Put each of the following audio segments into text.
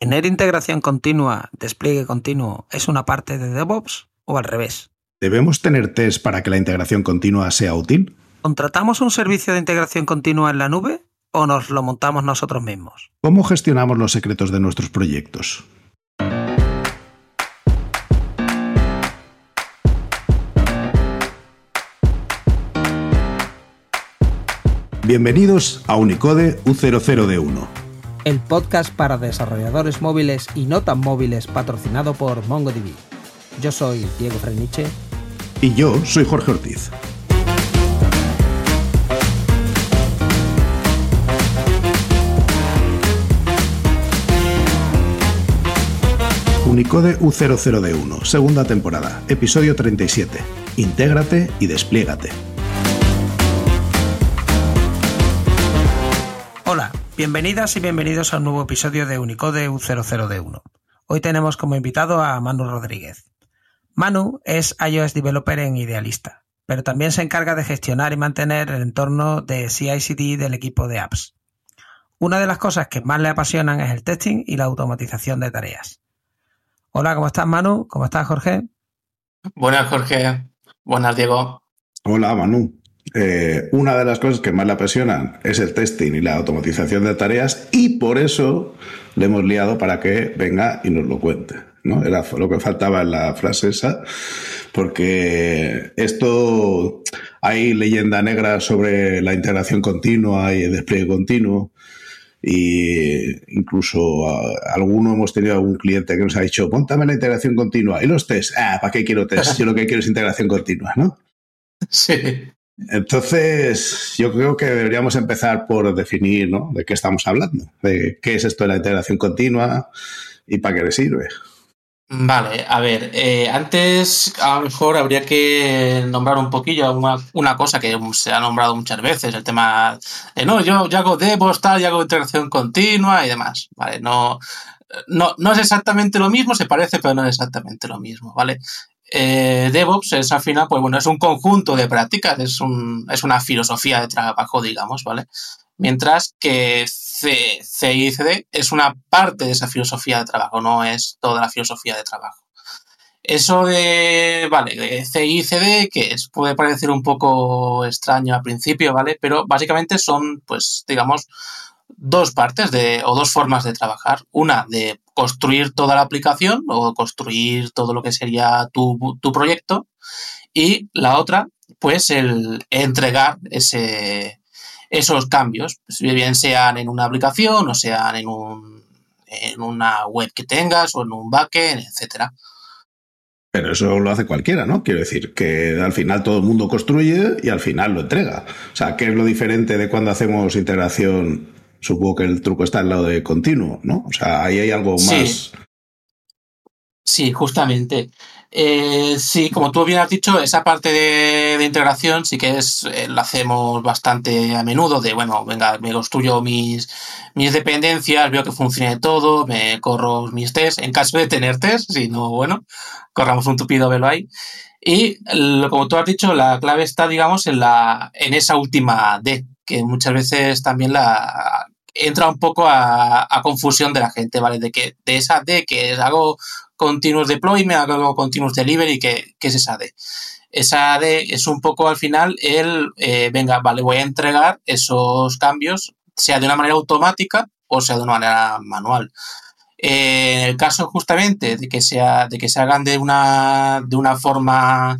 ¿Tener integración continua, despliegue continuo, es una parte de DevOps o al revés? ¿Debemos tener test para que la integración continua sea útil? ¿Contratamos un servicio de integración continua en la nube o nos lo montamos nosotros mismos? ¿Cómo gestionamos los secretos de nuestros proyectos? Bienvenidos a Unicode U00D1 el podcast para desarrolladores móviles y no tan móviles patrocinado por MongoDB. Yo soy Diego Freniche. Y yo soy Jorge Ortiz. Unicode U00D1, segunda temporada, episodio 37. Intégrate y despliégate. Bienvenidas y bienvenidos a un nuevo episodio de Unicode U00D1. Hoy tenemos como invitado a Manu Rodríguez. Manu es iOS Developer en Idealista, pero también se encarga de gestionar y mantener el entorno de CI/CD del equipo de apps. Una de las cosas que más le apasionan es el testing y la automatización de tareas. Hola, ¿cómo estás Manu? ¿Cómo estás Jorge? Buenas Jorge. Buenas Diego. Hola Manu. Eh, una de las cosas que más le apasionan es el testing y la automatización de tareas y por eso le hemos liado para que venga y nos lo cuente. ¿no? Era lo que faltaba en la frase esa, porque esto hay leyenda negra sobre la integración continua y el despliegue continuo. Y incluso alguno hemos tenido algún cliente que nos ha dicho, póntame la integración continua. ¿Y los tests? Ah, ¿para qué quiero test? Si lo que quiero es integración continua, ¿no? Sí. Entonces, yo creo que deberíamos empezar por definir ¿no? de qué estamos hablando, de qué es esto de la integración continua y para qué le sirve. Vale, a ver, eh, antes a lo mejor habría que nombrar un poquillo una, cosa que se ha nombrado muchas veces, el tema de no, yo, yo hago DevOps, tal, yo hago integración continua y demás, ¿vale? No, no, no es exactamente lo mismo, se parece, pero no es exactamente lo mismo, ¿vale? Eh, DevOps es al final, pues bueno, es un conjunto de prácticas, es, un, es una filosofía de trabajo, digamos, ¿vale? Mientras que CICD es una parte de esa filosofía de trabajo, no es toda la filosofía de trabajo. Eso de, vale, de CICD, que es, puede parecer un poco extraño al principio, ¿vale? Pero básicamente son, pues, digamos, dos partes de, o dos formas de trabajar. Una de construir toda la aplicación o construir todo lo que sería tu, proyecto. Y la otra, pues el entregar ese, esos cambios, pues, bien sean en una aplicación o sean en, un, en una web que tengas o en un backend, etcétera. Pero eso lo hace cualquiera, ¿no? Quiero decir que al final todo el mundo construye y al final lo entrega. O sea, ¿qué es lo diferente de cuando hacemos integración Supongo que el truco está al lado de continuo, ¿no? O sea, ahí hay algo más. Sí, justamente. Eh, sí, como tú bien has dicho, esa parte de, integración sí que es, eh, la hacemos bastante a menudo, de bueno, venga, me construyo mis, mis dependencias, veo que funcione todo, me corro mis tests, en caso de tener test, si no, bueno, corramos un tupido velo ahí. Y como tú has dicho, la clave está, digamos, en, la, en esa última D, que muchas veces también la entra un poco a, confusión de la gente, ¿vale? De que de esa D que hago continuous deployment, hago continuous delivery, que, que es esa D. Esa D es un poco al final el, eh, venga, vale, voy a entregar esos cambios, sea de una manera automática o sea de una manera manual. en el caso justamente de que, sea, de que se hagan de una, de una forma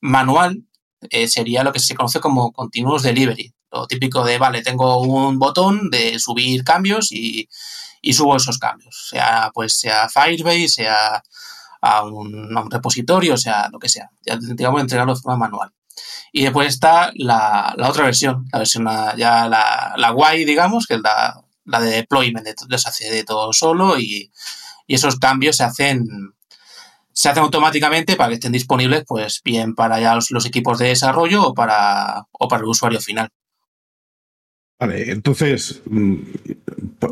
manual, eh, sería lo que se conoce como continuous delivery. Lo típico de, vale, tengo un botón de subir cambios y, subo esos cambios. Sea, pues, sea Firebase, sea a un, repositorio, sea lo que sea. Ya digamos entregarlo de forma manual. Y después está la, otra versión, la versión ya la, la guay, digamos, que es la, de deployment, de, se hace de todo solo y, y, esos cambios se hacen se hacen automáticamente para que estén disponibles, pues bien para ya los, los equipos de desarrollo o para, o para el usuario final. Vale, entonces, mm,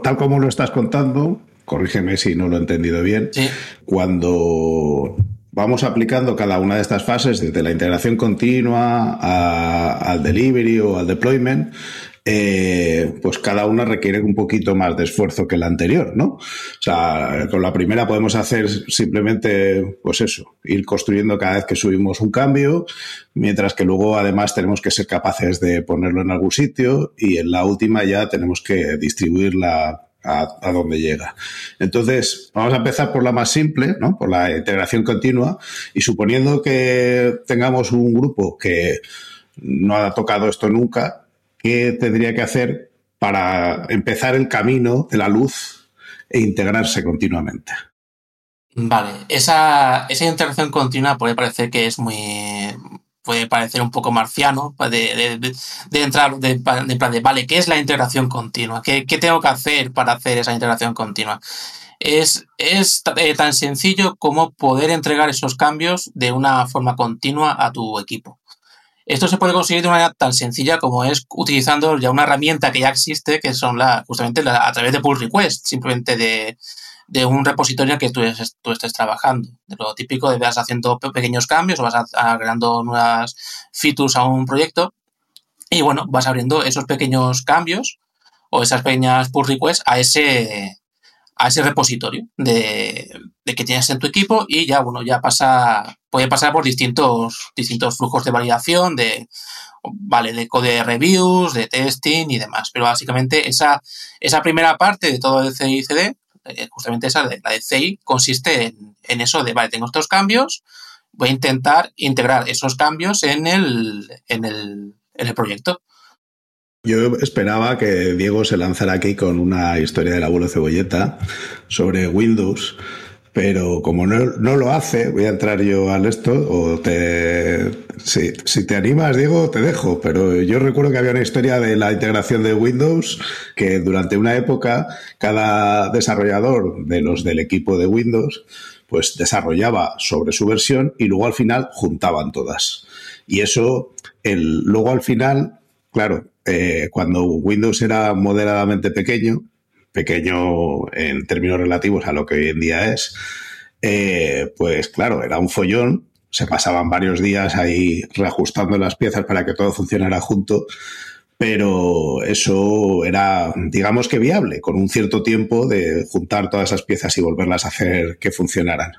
tal como lo estás contando, corrígeme si no lo he entendido bien, cuando vamos aplicando cada una de estas fases, desde la integración continua al delivery o al deployment, eh, pues cada una requiere un poquito más de esfuerzo que la anterior, ¿no? O sea, con la primera podemos hacer simplemente, pues eso, ir construyendo cada vez que subimos un cambio, mientras que luego además tenemos que ser capaces de ponerlo en algún sitio y en la última ya tenemos que distribuirla a, a, donde llega. Entonces, vamos a empezar por la más simple, ¿no? Por la integración continua y suponiendo que tengamos un grupo que no ha tocado esto nunca, qué tendría que hacer para empezar el camino de la luz e integrarse continuamente. Vale, esa, esa integración continua puede parecer que es muy. puede parecer un poco marciano, de, de, de entrar, de, plan de, vale, ¿qué es la integración continua? ¿Qué, ¿Qué, tengo que hacer para hacer esa integración continua? Es, es eh, tan sencillo como poder entregar esos cambios de una forma continua a tu equipo. Esto se puede conseguir de una manera tan sencilla como es utilizando ya una herramienta que ya existe, que son la, justamente la, a través de pull request, simplemente de, de un repositorio que tú, es, tú, estés trabajando. De lo típico de vas haciendo pequeños cambios o vas agregando nuevas features a un proyecto y bueno, vas abriendo esos pequeños cambios o esas pequeñas pull requests a ese, a ese repositorio de, de, que tienes en tu equipo y ya, bueno, ya pasa, puede pasar por distintos, distintos flujos de validación, de, vale, de code reviews, de testing y demás. Pero básicamente esa, esa primera parte de todo el CICD, eh, justamente esa de la de CI, consiste en, en, eso de, vale, tengo estos cambios, voy a intentar integrar esos cambios en el, en el, en el proyecto. Yo esperaba que Diego se lanzara aquí con una historia del abuelo cebolleta sobre Windows, pero como no, no lo hace, voy a entrar yo al esto, o te, si, si, te animas, Diego, te dejo, pero yo recuerdo que había una historia de la integración de Windows, que durante una época cada desarrollador de los del equipo de Windows, pues desarrollaba sobre su versión y luego al final juntaban todas. Y eso, el, luego al final, claro, eh, cuando Windows era moderadamente pequeño, pequeño en términos relativos a lo que hoy en día es, eh, pues claro, era un follón, se pasaban varios días ahí reajustando las piezas para que todo funcionara junto, pero eso era, digamos que viable, con un cierto tiempo de juntar todas esas piezas y volverlas a hacer que funcionaran.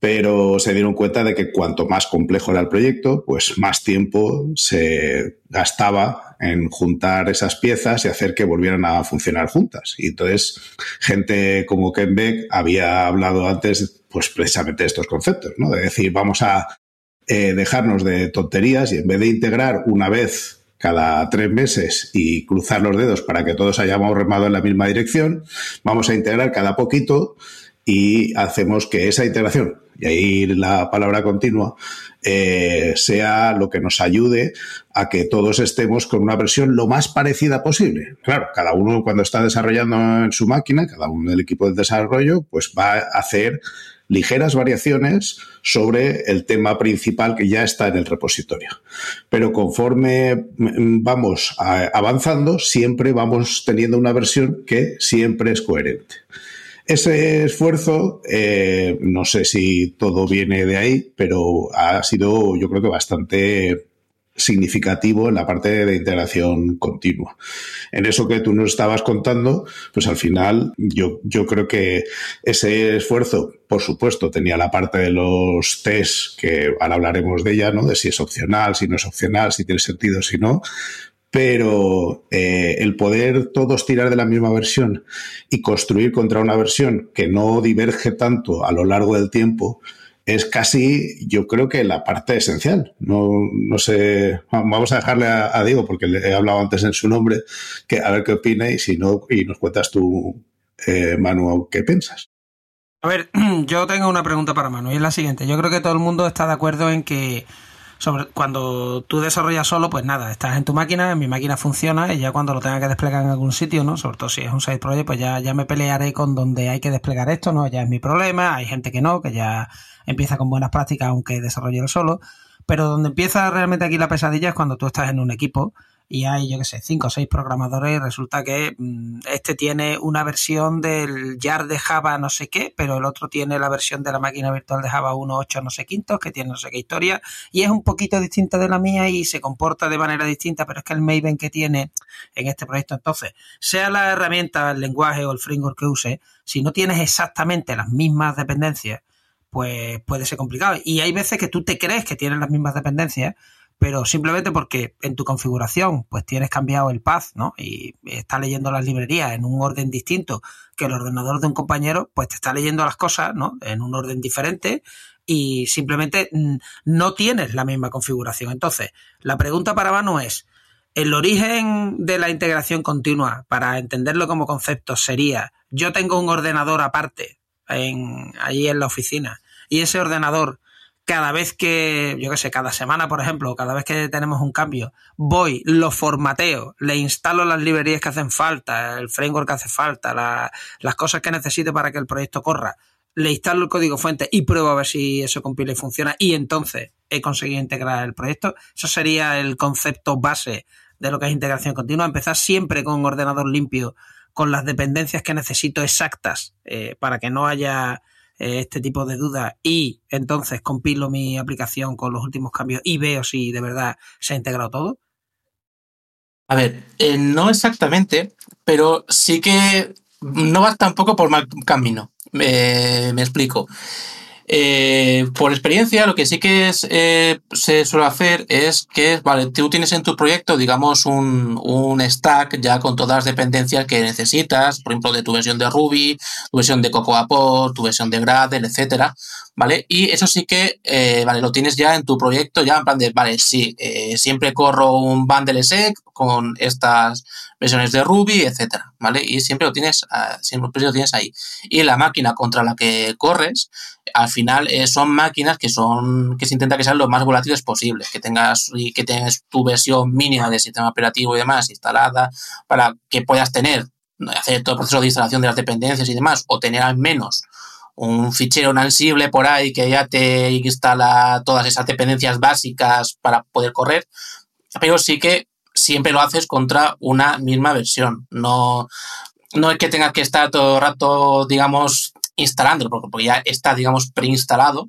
Pero se dieron cuenta de que cuanto más complejo era el proyecto, pues más tiempo se gastaba en juntar esas piezas y hacer que volvieran a funcionar juntas. Y entonces, gente como Ken Beck había hablado antes, pues precisamente de estos conceptos, ¿no? De decir, vamos a eh, dejarnos de tonterías y en vez de integrar una vez cada tres meses y cruzar los dedos para que todos hayamos remado en la misma dirección, vamos a integrar cada poquito y hacemos que esa integración y ahí la palabra continua, eh, sea lo que nos ayude a que todos estemos con una versión lo más parecida posible. Claro, cada uno cuando está desarrollando en su máquina, cada uno del equipo de desarrollo, pues va a hacer ligeras variaciones sobre el tema principal que ya está en el repositorio. Pero conforme vamos avanzando, siempre vamos teniendo una versión que siempre es coherente. Ese esfuerzo, eh, no sé si todo viene de ahí, pero ha sido yo creo que bastante significativo en la parte de integración continua. En eso que tú nos estabas contando, pues al final yo, yo creo que ese esfuerzo, por supuesto, tenía la parte de los test, que ahora hablaremos de ella, ¿no? De si es opcional, si no es opcional, si tiene sentido, si no, pero eh, el poder todos tirar de la misma versión y construir contra una versión que no diverge tanto a lo largo del tiempo es casi, yo creo que la parte esencial. No, no sé, vamos a dejarle a, Diego porque le he hablado antes en su nombre, que a ver qué opina y si no, y nos cuentas tú, eh, Manu, qué piensas. A ver, yo tengo una pregunta para Manu y es la siguiente. Yo creo que todo el mundo está de acuerdo en que sobre cuando tú desarrollas solo, pues nada, estás en tu máquina, mi máquina funciona y ya cuando lo tenga que desplegar en algún sitio, ¿no? Sobre todo si es un side project, pues ya, ya me pelearé con donde hay que desplegar esto, ¿no? Ya es mi problema, hay gente que no, que ya empieza con buenas prácticas aunque desarrolle solo, pero donde empieza realmente aquí la pesadilla es cuando tú estás en un equipo y hay, yo qué sé, cinco o seis programadores y resulta que mm, este tiene una versión del jar de Java no sé qué, pero el otro tiene la versión de la máquina virtual de Java 1.8 no sé quintos, que tiene no sé qué historia, y es un poquito distinta de la mía y se comporta de manera distinta, pero es que el Maven que tiene en este proyecto, entonces, sea la herramienta, el lenguaje o el framework que use, si no tienes exactamente las mismas dependencias, pues puede ser complicado. Y hay veces que tú te crees que tienes las mismas dependencias, pero simplemente porque en tu configuración pues tienes cambiado el path, ¿no? Y está leyendo las librerías en un orden distinto que el ordenador de un compañero, pues te está leyendo las cosas, ¿no? En un orden diferente y simplemente mm, no tienes la misma configuración. Entonces, la pregunta para Manu es, el origen de la integración continua, para entenderlo como concepto, sería, yo tengo un ordenador aparte en, allí en la oficina y ese ordenador cada vez que, yo qué sé, cada semana, por ejemplo, cada vez que tenemos un cambio, voy, lo formateo, le instalo las librerías que hacen falta, el framework que hace falta, las cosas que necesito para que el proyecto corra, le instalo el código fuente y pruebo a ver si eso compila y funciona y entonces he conseguido integrar el proyecto. Eso sería el concepto base de lo que es integración continua. Empezar siempre con un ordenador limpio, con las dependencias que necesito exactas eh, para que no haya este tipo de dudas y entonces compilo mi aplicación con los últimos cambios y veo si de verdad se ha integrado todo? A ver, eh, no exactamente, pero sí que no vas tampoco por mal camino. me explico. Eh, por experiencia, lo que sí que eh, se suele hacer es que, vale, tú tienes en tu proyecto, digamos, un, un, stack ya con todas las dependencias que necesitas, por ejemplo, de tu versión de Ruby, tu versión de Cocoa Pod, tu versión de Gradle, etcétera, ¿vale? Y eso sí que, eh, vale, lo tienes ya en tu proyecto, ya en plan de, vale, sí, siempre corro un bundle sec con estas versiones de Ruby, etcétera, ¿vale? Y siempre lo tienes, ah, siempre lo tienes ahí. Y la máquina contra la que corres, al final eh, son máquinas que son que se intenta que sean lo más volátiles posible, que tengas y que tengas tu versión mínima de sistema operativo y demás instalada para que puedas tener hacer todo el proceso de instalación de las dependencias y demás o tener al menos un fichero ansible por ahí que ya te instala todas esas dependencias básicas para poder correr, pero sí que siempre lo haces contra una misma versión. No, no es que tengas que estar todo el rato, digamos, instalándolo, porque, ya está, digamos, preinstalado,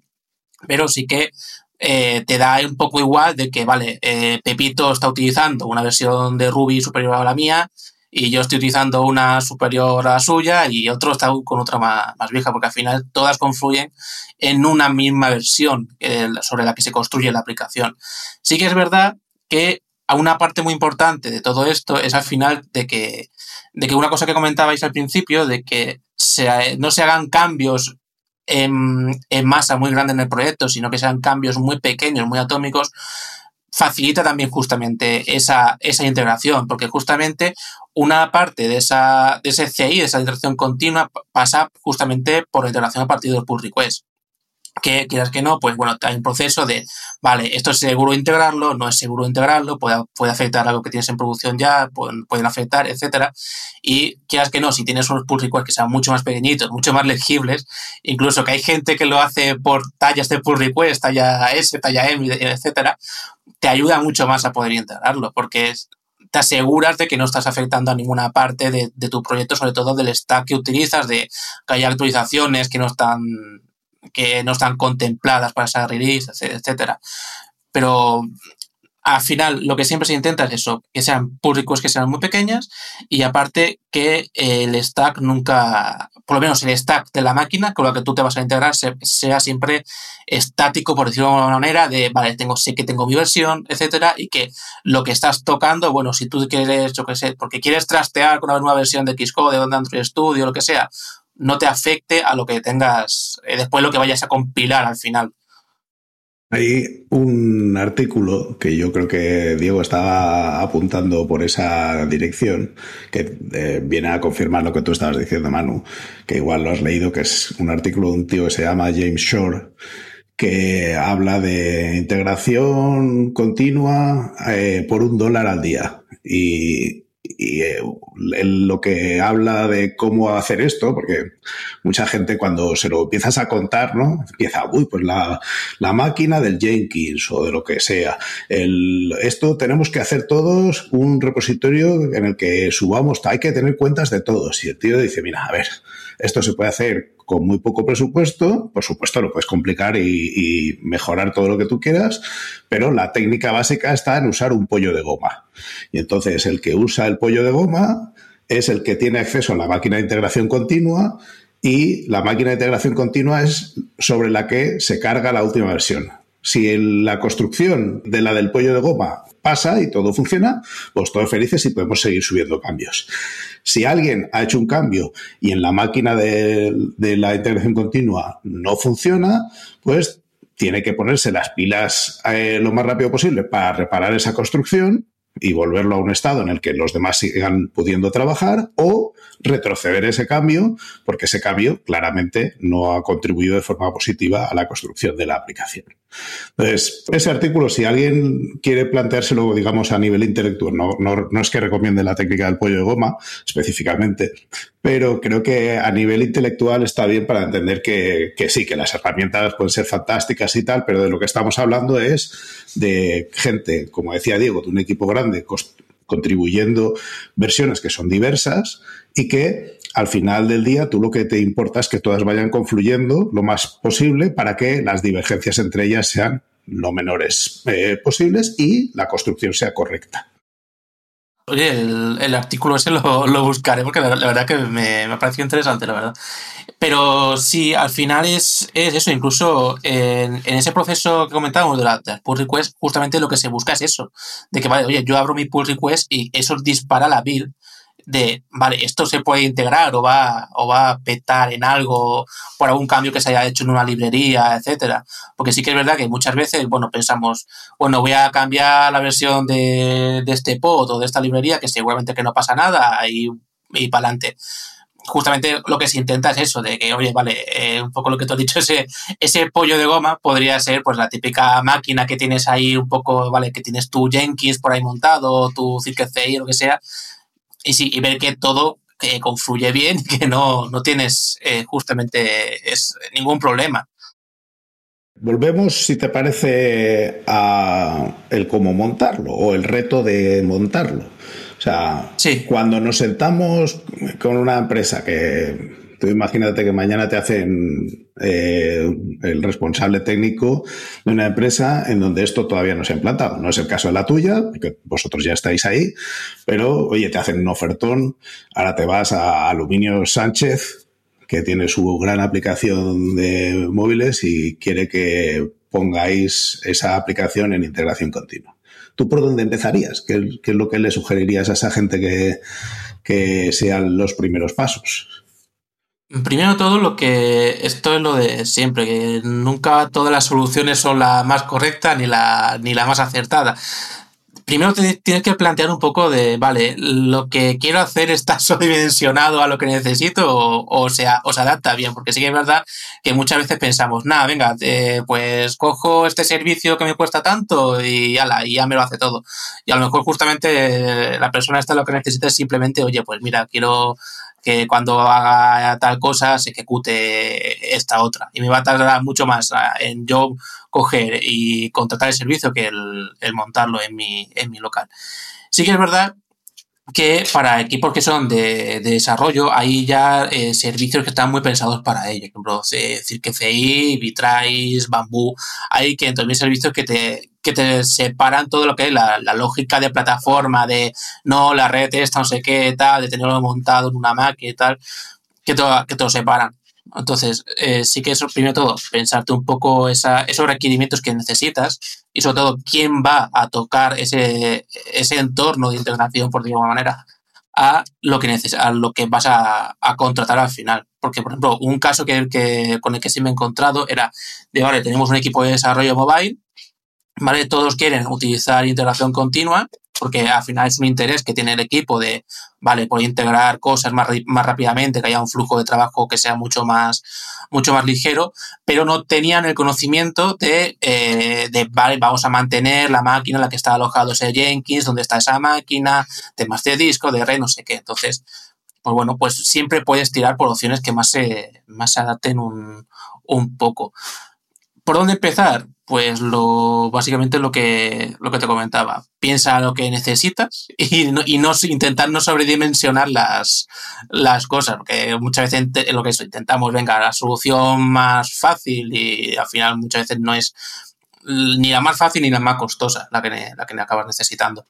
pero sí que eh, te da un poco igual de que, vale, eh, Pepito está utilizando una versión de Ruby superior a la mía y yo estoy utilizando una superior a la suya y otro está con otra más, vieja, porque al final todas confluyen en una misma versión sobre la que se construye la aplicación. Sí que es verdad que a una parte muy importante de todo esto es al final de que, de que una cosa que comentabais al principio, de que no se hagan cambios en, masa muy grande en el proyecto, sino que sean cambios muy pequeños, muy atómicos, facilita también justamente esa, esa integración, porque justamente una parte de, esa, de ese CI, de esa integración continua, pasa justamente por la integración a partir del pull request que quieras que no, pues bueno, hay un proceso de, vale, esto es seguro integrarlo, no es seguro integrarlo, puede, puede afectar a lo que tienes en producción ya, pueden, pueden afectar, etcétera. Y quieras que no, si tienes unos pull requests que sean mucho más pequeñitos, mucho más legibles, incluso que hay gente que lo hace por tallas de pull request, talla S, talla M, etcétera, te ayuda mucho más a poder integrarlo, porque te aseguras de que no estás afectando a ninguna parte de, de tu proyecto, sobre todo del stack que utilizas, de que haya actualizaciones que no están que no están contempladas para esa release, etcétera. Pero al final lo que siempre se intenta es eso, que sean públicos que sean muy pequeñas y aparte que el stack nunca, por lo menos el stack de la máquina con la que tú te vas a integrar sea siempre estático, por decirlo de alguna manera, de, vale, tengo, sé que tengo mi versión, etcétera, y que lo que estás tocando, bueno, si tú quieres, yo qué sé, porque quieres trastear con una nueva versión de Xcode, de Android Studio, lo que sea, no te afecte a lo que tengas, eh, después lo que vayas a compilar al final. Hay un artículo que yo creo que Diego estaba apuntando por esa dirección, que eh, viene a confirmar lo que tú estabas diciendo, Manu, que igual lo has leído, que es un artículo de un tío que se llama James Shore, que habla de integración continua eh, por un dólar al día. Y, y eh, lo que habla de cómo hacer esto, porque mucha gente cuando se lo empiezas a contar, ¿no? Empieza, uy, pues la, la máquina del Jenkins o de lo que sea. El, esto tenemos que hacer todos un repositorio en el que subamos, hay que tener cuentas de todos. Y el tío dice, mira, a ver, esto se puede hacer con muy poco presupuesto, por supuesto lo puedes complicar y, mejorar todo lo que tú quieras, pero la técnica básica está en usar un pollo de goma. Y entonces el que usa el pollo de goma es el que tiene acceso a la máquina de integración continua y la máquina de integración continua es sobre la que se carga la última versión. Si la construcción de la del pollo de goma pasa y todo funciona, pues todos felices y podemos seguir subiendo cambios. Si alguien ha hecho un cambio y en la máquina de, la integración continua no funciona, pues tiene que ponerse las pilas eh, lo más rápido posible para reparar esa construcción y volverlo a un estado en el que los demás sigan pudiendo trabajar o retroceder ese cambio porque ese cambio claramente no ha contribuido de forma positiva a la construcción de la aplicación. Entonces, ese artículo, si alguien quiere planteárselo, digamos, a nivel intelectual, no, no, es que recomiende la técnica del pollo de goma específicamente, pero creo que a nivel intelectual está bien para entender que, que sí, que las herramientas pueden ser fantásticas y tal, pero de lo que estamos hablando es de gente, como decía Diego, de un equipo grande contribuyendo versiones que son diversas y que al final del día tú lo que te importa es que todas vayan confluyendo lo más posible para que las divergencias entre ellas sean lo menores eh, posibles y la construcción sea correcta. Oye, el, artículo ese lo, buscaré porque la, verdad que me, me, ha parecido interesante, la verdad. Pero sí, al final es, es eso, incluso en, en, ese proceso que comentábamos de, la, pull request, justamente lo que se busca es eso, de que, vale, oye, yo abro mi pull request y eso dispara la build de, vale, esto se puede integrar o va, o va a petar en algo por algún cambio que se haya hecho en una librería, etcétera. Porque sí que es verdad que muchas veces, bueno, pensamos, bueno, voy a cambiar la versión de, de este pod o de esta librería, que seguramente que no pasa nada y, y para adelante justamente lo que se intenta es eso, de que, oye, vale, eh, un poco lo que tú has dicho, ese, ese pollo de goma podría ser pues la típica máquina que tienes ahí un poco, vale, que tienes tu Jenkins por ahí montado, tu CircuitCI, lo que sea, y sí, y ver que todo eh, confluye bien, que no, no tienes eh, justamente es, ningún problema. Volvemos, si te parece, a el cómo montarlo o el reto de montarlo. O sea, cuando nos sentamos con una empresa que Tú imagínate que mañana te hacen eh, el responsable técnico de una empresa en donde esto todavía no se ha implantado. No es el caso de la tuya, porque vosotros ya estáis ahí, pero oye, te hacen un ofertón, ahora te vas a Aluminio Sánchez, que tiene su gran aplicación de móviles y quiere que pongáis esa aplicación en integración continua. ¿Tú por dónde empezarías? ¿Qué, es lo que le sugerirías a esa gente que, que sean los primeros pasos? Primero todo lo que esto es lo de siempre, que nunca todas las soluciones son la más correcta ni la, ni la más acertada. Primero tienes que plantear un poco de, vale, lo que quiero hacer está sobredimensionado a lo que necesito o, o se adapta bien, porque sí que es verdad que muchas veces pensamos, nada, venga, eh, pues cojo este servicio que me cuesta tanto y, ala, y ya me lo hace todo. Y a lo mejor justamente la persona esta lo que necesita es simplemente, oye, pues mira, quiero que cuando haga tal cosa se ejecute esta otra. Y me va a tardar mucho más en yo coger y contratar el servicio que el, montarlo en mi, en mi local. Sí que es verdad que para equipos que son de, desarrollo hay ya eh, servicios que están muy pensados para ello. Por ejemplo, CirqueCI, Vitrace, Bamboo. Hay que entonces servicios que te, que te separan todo lo que es la, lógica de plataforma, de no, la red esta, no sé qué, tal, de tenerlo montado en una máquina y tal, que, todo, que te lo separan. Entonces, eh, sí que eso, primero todo, pensarte un poco esa, esos requerimientos que necesitas y sobre todo quién va a tocar ese, ese entorno de integración, por decirlo de alguna manera, a lo que, a lo que vas a, contratar al final. Porque, por ejemplo, un caso que, que, con el que sí me he encontrado era de, vale, tenemos un equipo de desarrollo mobile, ¿vale? Todos quieren utilizar integración continua, porque al final es un interés que tiene el equipo de, vale, poder integrar cosas más, más rápidamente, que haya un flujo de trabajo que sea mucho más, mucho más ligero, pero no tenían el conocimiento de, eh, de, vale, vamos a mantener la máquina en la que está alojado ese Jenkins, donde está esa máquina, temas de disco, de red, no sé qué. Entonces, pues bueno, pues siempre puedes tirar por opciones que más se, más se adapten un, un poco. ¿Por dónde empezar? Pues lo, básicamente lo que, lo que te comentaba. Piensa lo que necesitas y no, y no intentar no sobredimensionar las, las cosas, porque muchas veces lo que intentamos, venga, la solución más fácil y al final muchas veces no es ni la más fácil ni la más costosa la que, la que acabas necesitando.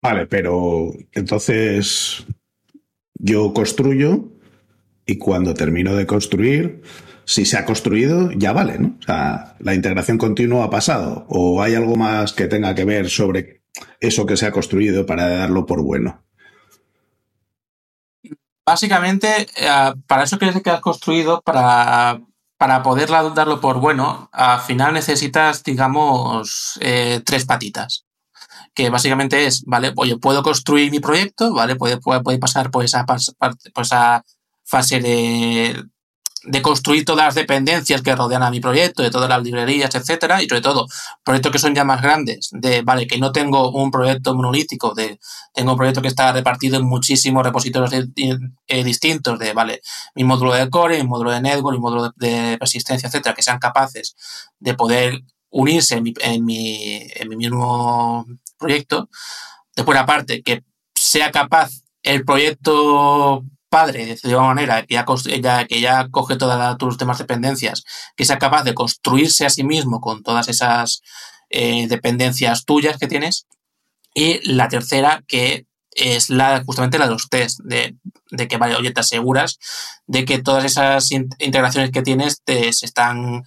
Vale, pero entonces yo construyo y cuando termino de construir, si se ha construido, ya vale, ¿no? O sea, la integración continua ha pasado. ¿O hay algo más que tenga que ver sobre eso que se ha construido para darlo por bueno? Básicamente, eh, para eso que has construido, para, para poder darlo por bueno, al final necesitas, digamos, eh, tres patitas. Que básicamente es, ¿vale? Oye, puedo construir mi proyecto, ¿vale? Puede, pasar por esa fase de, de construir todas las dependencias que rodean a mi proyecto, de todas las librerías, etcétera, y sobre todo proyectos que son ya más grandes, de vale, que no tengo un proyecto monolítico, de tengo un proyecto que está repartido en muchísimos repositorios eh, distintos, de vale, mi módulo de core, mi módulo de network, mi módulo de, persistencia, etcétera, que sean capaces de poder unirse en mi, en mi, en mi mismo proyecto. Después, aparte, que sea capaz el proyecto padre, de alguna manera, que ya, que ya coge todas tus demás dependencias, que sea capaz de construirse a sí mismo con todas esas eh, dependencias tuyas que tienes. Y la tercera, que es la justamente la de los test, de, que, vale, oye, te aseguras de que todas esas integraciones que tienes te, se están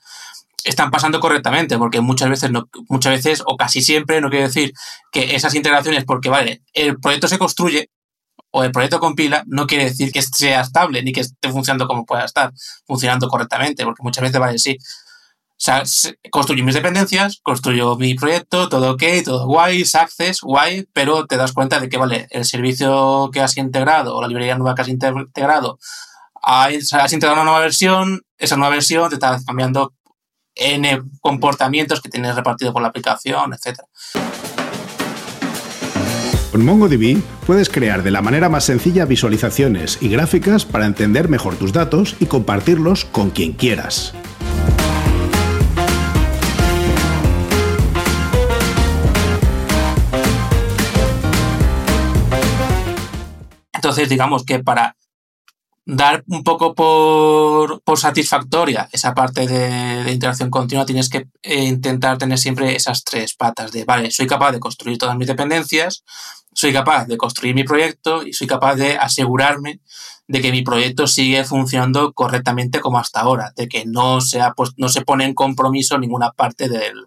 están pasando correctamente, porque muchas veces, no, muchas veces, o casi siempre, no quiero decir que esas integraciones, porque vale, el proyecto se construye, o el proyecto compila, no quiere decir que sea estable ni que esté funcionando como pueda estar, funcionando correctamente, porque muchas veces vale, sí. O sea, construyo mis dependencias, construyo mi proyecto, todo ok, todo guay, access, guay, pero te das cuenta de que, vale, el servicio que has integrado o la librería nueva que has integrado, has integrado una nueva versión, esa nueva versión te está cambiando N comportamientos que tienes repartido por la aplicación, etcétera. Con MongoDB puedes crear de la manera más sencilla visualizaciones y gráficas para entender mejor tus datos y compartirlos con quien quieras. Entonces, digamos que para dar un poco por, satisfactoria esa parte de, interacción continua, tienes que eh, intentar tener siempre esas tres patas de, vale, soy capaz de construir todas mis dependencias, soy capaz de construir mi proyecto y soy capaz de asegurarme de que mi proyecto sigue funcionando correctamente como hasta ahora, de que no, no se pone en compromiso ninguna parte del,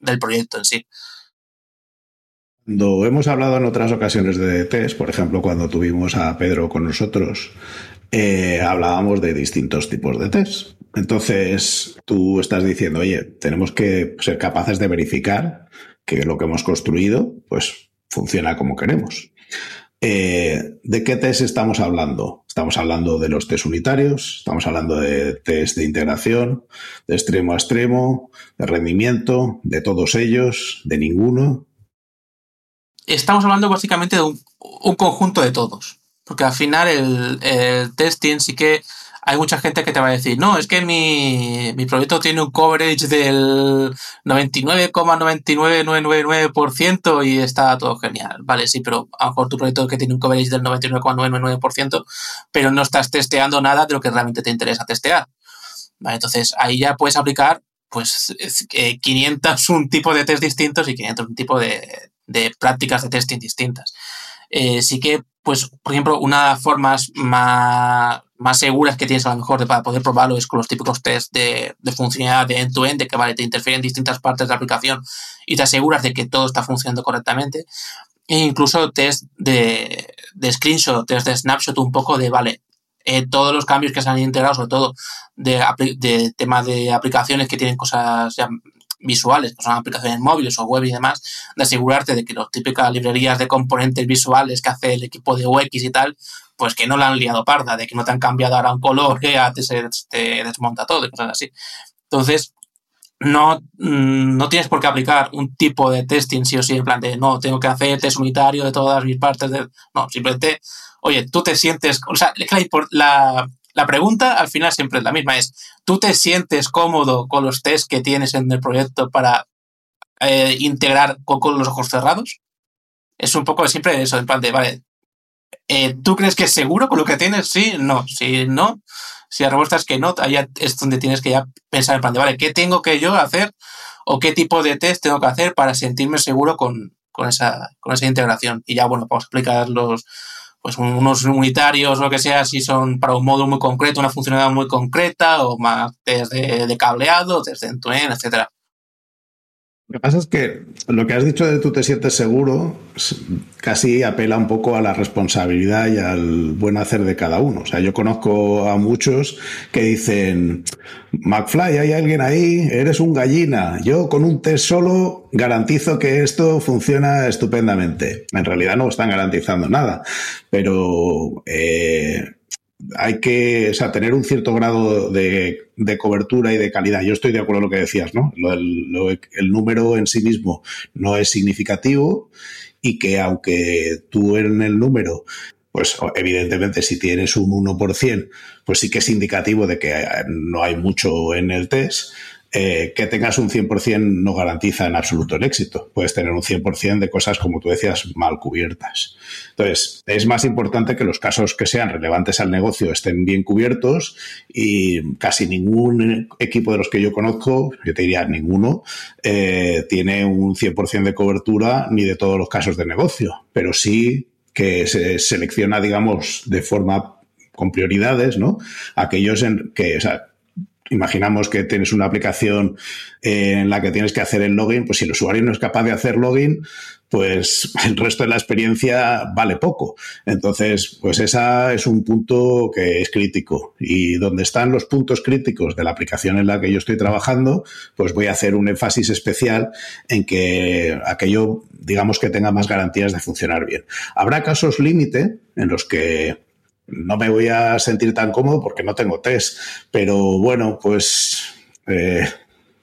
del proyecto en sí. Cuando hemos hablado en otras ocasiones de test, por ejemplo, cuando tuvimos a Pedro con nosotros, eh, hablábamos de distintos tipos de test. Entonces, tú estás diciendo, oye, tenemos que ser capaces de verificar que lo que hemos construido, pues, funciona como queremos. Eh, ¿De qué test estamos hablando? Estamos hablando de los test unitarios, estamos hablando de test de integración, de extremo a extremo, de rendimiento, de todos ellos, de ninguno. Estamos hablando básicamente de un conjunto de todos. Porque al final el, testing sí que hay mucha gente que te va a decir, no, es que mi, proyecto tiene un coverage del 99,99999% y está todo genial. Vale, sí, pero a lo mejor tu proyecto que tiene un coverage del 99,999%, pero no estás testeando nada de lo que realmente te interesa testear. Vale, entonces ahí ya puedes aplicar pues 500 un tipo de test distintos y 500 un tipo de, de prácticas de testing distintas. Eh, sí que, pues, por ejemplo, una formas más, más seguras que tienes a lo mejor de, para poder probarlo es con los típicos test de, de funcionalidad de end-to-end, de que vale, te interfieren distintas partes de la aplicación y te aseguras de que todo está funcionando correctamente. E incluso test de, de screenshot, test de snapshot un poco de, vale, eh, todos los cambios que se han integrado, sobre todo de, de tema de aplicaciones que tienen cosas visuales, que son aplicaciones móviles o web y demás, de asegurarte de que las típicas librerías de componentes visuales que hace el equipo de UX y tal, pues que no la han liado parda, de que no te han cambiado ahora un color que te, se, te desmonta todo y cosas así. Entonces, no, mm, no tienes por qué aplicar un tipo de testing sí o sí, en plan de no, tengo que hacer test unitario de todas mis partes. De... No, simplemente, oye, tú te sientes. O sea, la, la pregunta al final siempre es la misma: es, ¿tú te sientes cómodo con los tests que tienes en el proyecto para eh, integrar con, los ojos cerrados? Es un poco siempre eso, en plan de, vale, eh, ¿Tú crees que es seguro con lo que tienes? Sí, no. Si no, si la respuesta es que no, ahí es donde tienes que ya pensar en plan de, vale, ¿qué tengo que yo hacer o qué tipo de test tengo que hacer para sentirme seguro con, esa, con esa integración? Y ya, bueno, vamos a explicar los, pues unos unitarios lo que sea, si son para un módulo muy concreto, una funcionalidad muy concreta, o más test de, cableado, test de end-to-end, etcétera. Lo que pasa es que lo que has dicho de tú te sientes seguro casi apela un poco a la responsabilidad y al buen hacer de cada uno. O sea, yo conozco a muchos que dicen, McFly, hay alguien ahí, eres un gallina. Yo con un test solo garantizo que esto funciona estupendamente. En realidad no están garantizando nada, pero... Eh, hay que tener un cierto grado de, cobertura y de calidad. Yo estoy de acuerdo con lo que decías, ¿no? el número en sí mismo no es significativo y que aunque tú en el número, pues evidentemente si tienes un 1%, pues sí que es indicativo de que no hay mucho en el test, eh, que tengas un 100% no garantiza en absoluto el éxito. Puedes tener un 100% de cosas, como tú decías, mal cubiertas. Entonces, es más importante que los casos que sean relevantes al negocio estén bien cubiertos y casi ningún equipo de los que yo conozco, yo te diría ninguno, eh, tiene un 100% de cobertura ni de todos los casos de negocio, pero sí que se selecciona, digamos, de forma con prioridades, ¿no? Aquellos en que, o sea, imaginamos que tienes una aplicación eh, en la que tienes que hacer el login, pues si el usuario no es capaz de hacer login, pues el resto de la experiencia vale poco. Entonces, pues esa es un punto que es crítico. Y donde están los puntos críticos de la aplicación en la que yo estoy trabajando, pues voy a hacer un énfasis especial en que aquello, digamos que tenga más garantías de funcionar bien. Habrá casos límite en los que no me voy a sentir tan cómodo porque no tengo test. Pero bueno, pues eh,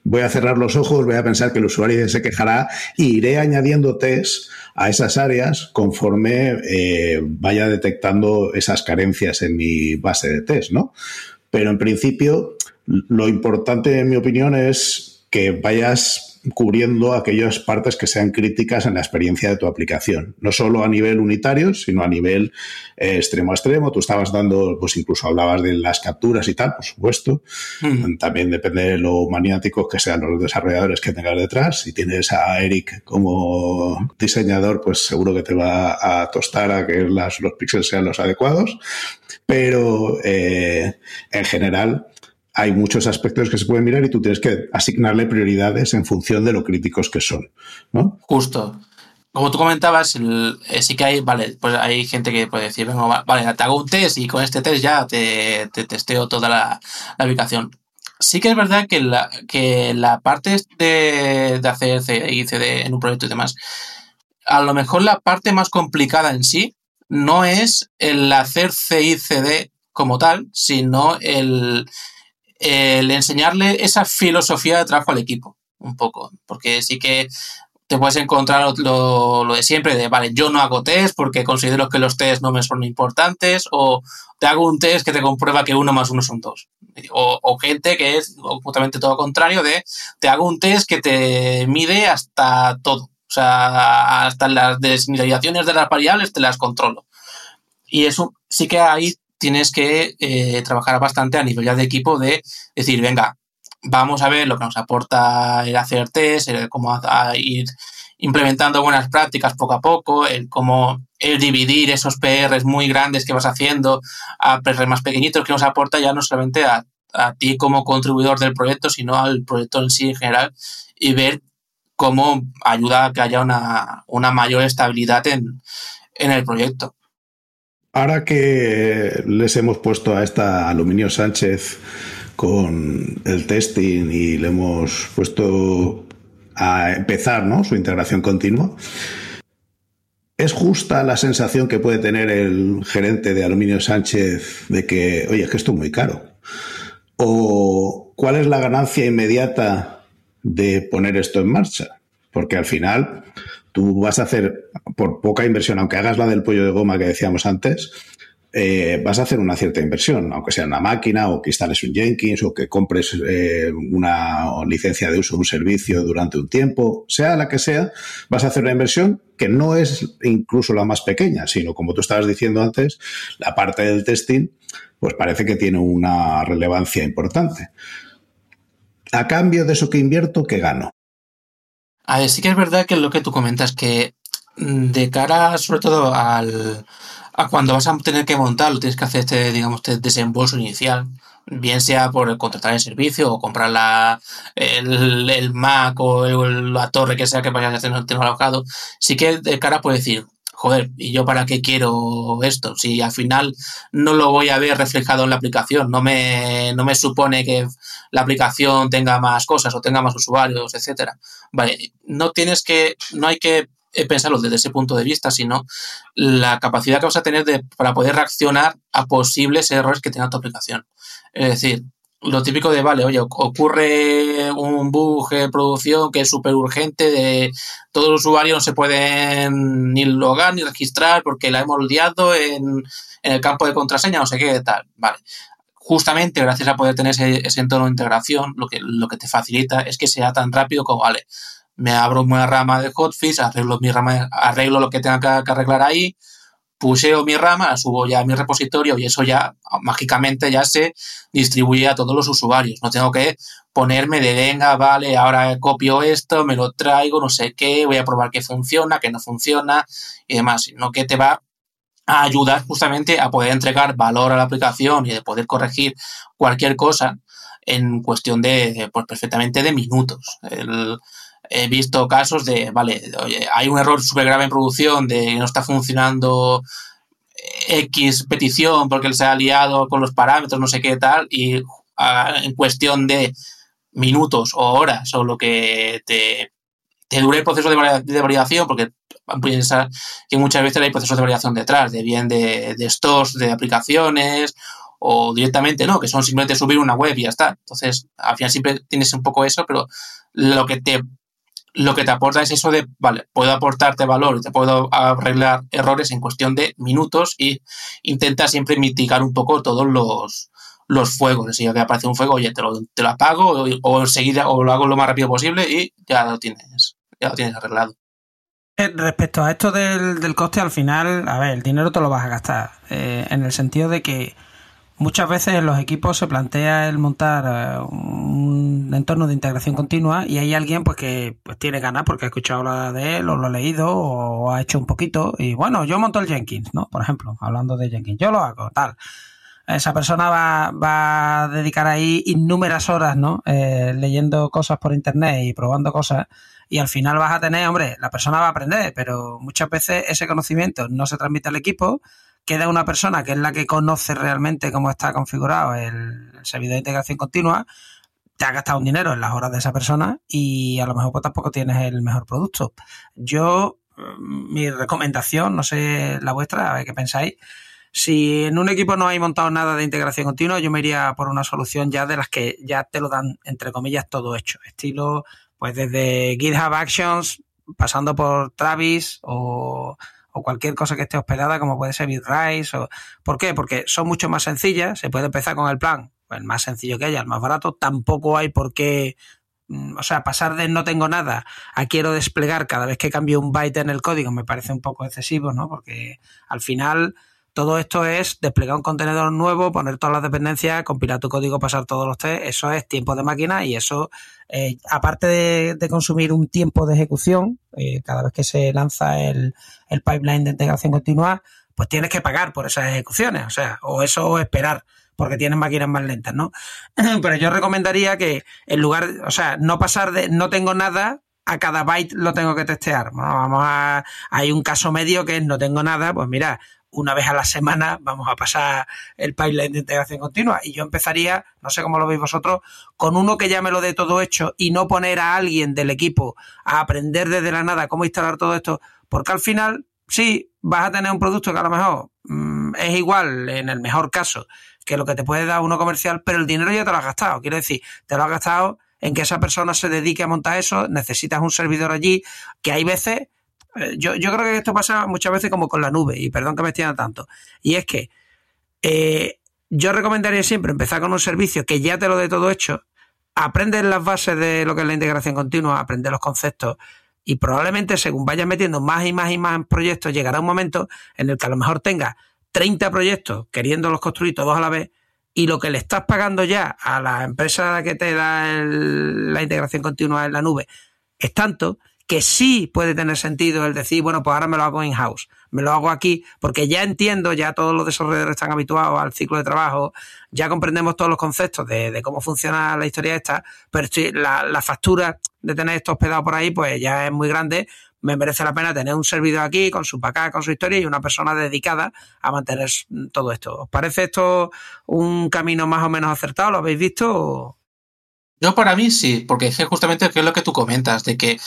voy a cerrar los ojos, voy a pensar que el usuario se quejará y iré añadiendo test a esas áreas conforme eh, vaya detectando esas carencias en mi base de test, ¿no? Pero en principio, lo importante, en mi opinión, es que vayas cubriendo aquellas partes que sean críticas en la experiencia de tu aplicación. No solo a nivel unitario, sino a nivel eh, extremo a extremo. Tú estabas dando, pues incluso hablabas de las capturas y tal, por supuesto. Hmm. También depende de lo maniáticos que sean los desarrolladores que tengas detrás. Si tienes a Eric como diseñador, pues seguro que te va a tostar a que las, los píxeles sean los adecuados. Pero eh, en general, hay muchos aspectos que se pueden mirar y tú tienes que asignarle prioridades en función de lo críticos que son. ¿no? Justo. Como tú comentabas, eh, sí que hay, vale, pues hay gente que puede decir, vale, te hago un test y con este test ya te, testeo toda la, la, aplicación. Sí que es verdad que la, que la parte de, de hacer CI, CD en un proyecto y demás, a lo mejor la parte más complicada en sí no es el hacer CI, CD como tal, sino el, el enseñarle esa filosofía de trabajo al equipo, un poco, porque sí que te puedes encontrar lo, de siempre, de, vale, yo no hago test porque considero que los test no me son importantes, o te hago un test que te comprueba que uno más uno son dos. O, gente que es justamente todo contrario, de, te hago un test que te mide hasta todo. O sea, hasta las desinicializaciones de las variables te las controlo. Y eso sí que ahí tienes que eh, trabajar bastante a nivel ya de equipo de decir, venga, vamos a ver lo que nos aporta el hacer test, el cómo ir implementando buenas prácticas poco a poco, el cómo el dividir esos PRs muy grandes que vas haciendo a PRs más pequeñitos que nos aporta ya no solamente a, ti como contribuidor del proyecto, sino al proyecto en sí en general y ver cómo ayuda a que haya una, una mayor estabilidad en, en el proyecto. Ahora que les hemos puesto a esta Aluminio Sánchez con el testing y le hemos puesto a empezar ¿no? su integración continua. ¿Es justa la sensación que puede tener el gerente de Aluminio Sánchez de que, oye, es que esto es muy caro? ¿O cuál es la ganancia inmediata de poner esto en marcha? Porque al final tú vas a hacer, por poca inversión, aunque hagas la del pollo de goma que decíamos antes, eh, vas a hacer una cierta inversión, aunque sea una máquina o que instales un Jenkins o que compres eh, una licencia de uso de un servicio durante un tiempo, sea la que sea, vas a hacer una inversión que no es incluso la más pequeña, sino como tú estabas diciendo antes, la parte del testing, pues parece que tiene una relevancia importante. A cambio de eso que invierto, ¿qué gano? A ver, sí que es verdad que lo que tú comentas, que mm, de cara sobre todo al, a cuando vas a tener que montarlo, tienes que hacer este, digamos, este desembolso inicial, bien sea por contratar el servicio o comprar la, el, Mac o la torre que sea que vayas a el alojado, sí que de cara puede decir, joder, ¿y yo para qué quiero esto? Si al final no lo voy a ver reflejado en la aplicación, no me, no me supone que la aplicación tenga más cosas o tenga más usuarios, etcétera. Vale, no tienes que, no hay que pensarlo desde ese punto de vista, sino la capacidad que vas a tener de, para poder reaccionar a posibles errores que tenga tu aplicación. Es decir, lo típico de, vale, oye, ocurre un bug de producción que es súper urgente, de todos los usuarios no se pueden ni logar ni registrar porque la hemos liado en, en el campo de contraseña, no sé qué, tal. Vale. Justamente gracias a poder tener ese, ese entorno de integración, lo que, lo que te facilita es que sea tan rápido como, vale, me abro una rama de hotfix, arreglo mi rama, arreglo lo que tenga que, arreglar ahí, puseo mi rama, subo ya a mi repositorio y eso ya mágicamente ya se distribuye a todos los usuarios. No tengo que ponerme de venga, vale, ahora copio esto, me lo traigo, no sé qué, voy a probar que funciona, que no funciona y demás, sino que te va a ayudar justamente a poder entregar valor a la aplicación y de poder corregir cualquier cosa en cuestión de, pues perfectamente de minutos. El, he visto casos de, vale, oye, hay un error súper grave en producción de no está funcionando X petición porque él se ha liado con los parámetros, no sé qué tal, y ah, en cuestión de minutos o horas o lo que te, te dure el proceso de, validación, porque piensa que muchas veces hay procesos de validación detrás, de bien de, de stores, de aplicaciones, o directamente no, que son simplemente subir una web y ya está. Entonces, al final siempre tienes un poco eso, pero lo que te lo que te aporta es eso de, vale, puedo aportarte valor te puedo arreglar errores en cuestión de minutos y intenta siempre mitigar un poco todos los, los fuegos. Si que aparece un fuego, oye, te lo, te lo apago o, enseguida o lo hago lo más rápido posible y ya lo tienes, ya lo tienes arreglado. Eh, respecto a esto del, del, coste, al final, a ver, el dinero te lo vas a gastar. Eh, en el sentido de que Muchas veces en los equipos se plantea el montar eh, un entorno de integración continua y hay alguien pues que pues, tiene ganas porque ha escuchado hablar de él o lo ha leído o ha hecho un poquito y bueno, yo monto el Jenkins, ¿no? Por ejemplo, hablando de Jenkins, yo lo hago, tal. Esa persona va, va a dedicar ahí innúmeras horas, ¿no? Eh, leyendo cosas por internet y probando cosas y al final vas a tener, hombre, la persona va a aprender, pero muchas veces ese conocimiento no se transmite al equipo queda una persona que es la que conoce realmente cómo está configurado el, servidor de integración continua, te ha gastado un dinero en las horas de esa persona y a lo mejor pues, tampoco tienes el mejor producto. Yo, mm, mi recomendación, no sé la vuestra, a ver qué pensáis. Si en un equipo no hay montado nada de integración continua, yo me iría por una solución ya de las que ya te lo dan, entre comillas, todo hecho. Estilo, pues desde GitHub Actions, pasando por Travis o o cualquier cosa que esté hospedada, como puede ser Bitrise. O... ¿Por qué? Porque son mucho más sencillas, se puede empezar con el plan, el más sencillo que haya, el más barato, tampoco hay por qué mm, o sea, pasar de no tengo nada a quiero desplegar cada vez que cambio un byte en el código me parece un poco excesivo, ¿no? Porque al final todo esto es desplegar un contenedor nuevo, poner todas las dependencias, compilar tu código, pasar todos los test. Eso es tiempo de máquina y eso, eh, aparte de, consumir un tiempo de ejecución, eh, cada vez que se lanza el, pipeline de integración continua, pues tienes que pagar por esas ejecuciones. O sea, o eso o esperar porque tienen máquinas más lentas, ¿no? Pero yo recomendaría que en lugar, o sea, no pasar de no tengo nada a cada byte lo tengo que testear. vamos a, hay un caso medio que es no tengo nada, pues mira, una vez a la semana vamos a pasar el pipeline de integración continua. Y yo empezaría, no sé cómo lo veis vosotros, con uno que ya me lo dé todo hecho y no poner a alguien del equipo a aprender desde la nada cómo instalar todo esto, porque al final, sí, vas a tener un producto que a lo mejor mm, es igual, en el mejor caso, que lo que te puede dar uno comercial, pero el dinero ya te lo has gastado. Quiero decir, te lo has gastado en que esa persona se dedique a montar eso, necesitas un servidor allí, que hay veces yo, yo creo que esto pasa muchas veces como con la nube, y perdón que me extienda tanto. Y es que eh, yo recomendaría siempre empezar con un servicio que ya te lo dé todo hecho, aprender las bases de lo que es la integración continua, aprender los conceptos, y probablemente según vayas metiendo más y más y más proyectos, llegará un momento en el que a lo mejor tengas 30 proyectos queriéndolos construir todos a la vez, y lo que le estás pagando ya a la empresa que te da la integración continua en la nube es tanto que sí puede tener sentido el decir, bueno, pues ahora me lo hago in-house, me lo hago aquí, porque ya entiendo, ya todos los desarrolladores están habituados al ciclo de trabajo, ya comprendemos todos los conceptos de, cómo funciona la historia esta, pero la, factura de tener esto hospedado por ahí, pues ya es muy grande, me merece la pena tener un servidor aquí con su backup, con su historia y una persona dedicada a mantener todo esto. ¿Os parece esto un camino más o menos acertado? ¿Lo habéis visto? Yo para mí sí, porque es justamente lo que tú comentas, de que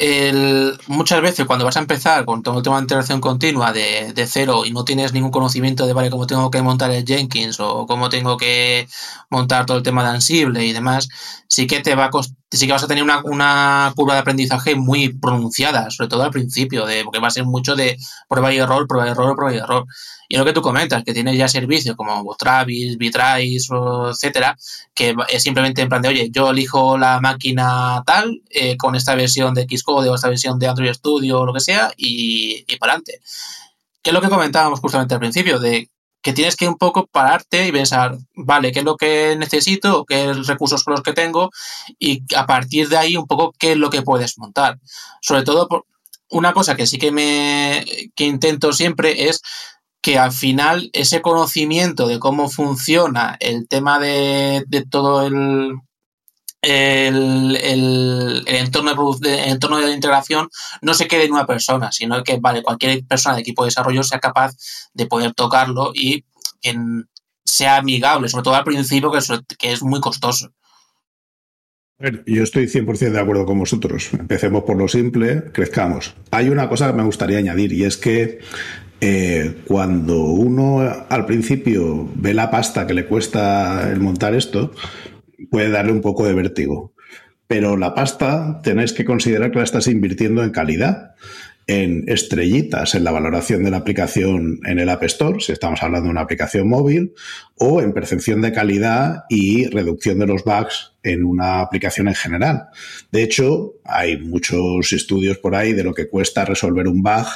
el, muchas veces cuando vas a empezar con todo el tema de integración continua de, de, cero y no tienes ningún conocimiento de, vale, cómo tengo que montar el Jenkins o cómo tengo que montar todo el tema de Ansible y demás, sí que te va a sí que vas a tener una, una, curva de aprendizaje muy pronunciada, sobre todo al principio, de, porque va a ser mucho de prueba y error, prueba y error, prueba y error. Y lo que tú comentas, que tienes ya servicios como Travis, Bitrace, etcétera, que es simplemente en plan de, oye, yo elijo la máquina tal, eh, con esta versión de Xcode o esta versión de Android Studio o lo que sea, y, y para adelante. Que es lo que comentábamos justamente al principio, de que tienes que un poco pararte y pensar, vale, qué es lo que necesito, qué recursos son los que tengo, y a partir de ahí un poco qué es lo que puedes montar. Sobre todo, una cosa que sí que me que intento siempre es que al final ese conocimiento de cómo funciona el tema de, todo el, el, entorno, de, entorno de integración no se quede en una persona, sino que vale, cualquier persona de equipo de desarrollo sea capaz de poder tocarlo y que sea amigable, sobre todo al principio, que es, que es muy costoso. Yo estoy 100% de acuerdo con vosotros. Empecemos por lo simple, crezcamos. Hay una cosa que me gustaría añadir y es que eh, cuando uno al principio ve la pasta que le cuesta el montar esto, puede darle un poco de vértigo. Pero la pasta tenéis que considerar que la estás invirtiendo en calidad, en estrellitas en la valoración de la aplicación en el App Store, si estamos hablando de una aplicación móvil, o en percepción de calidad y reducción de los bugs en una aplicación en general. De hecho, hay muchos estudios por ahí de lo que cuesta resolver un bug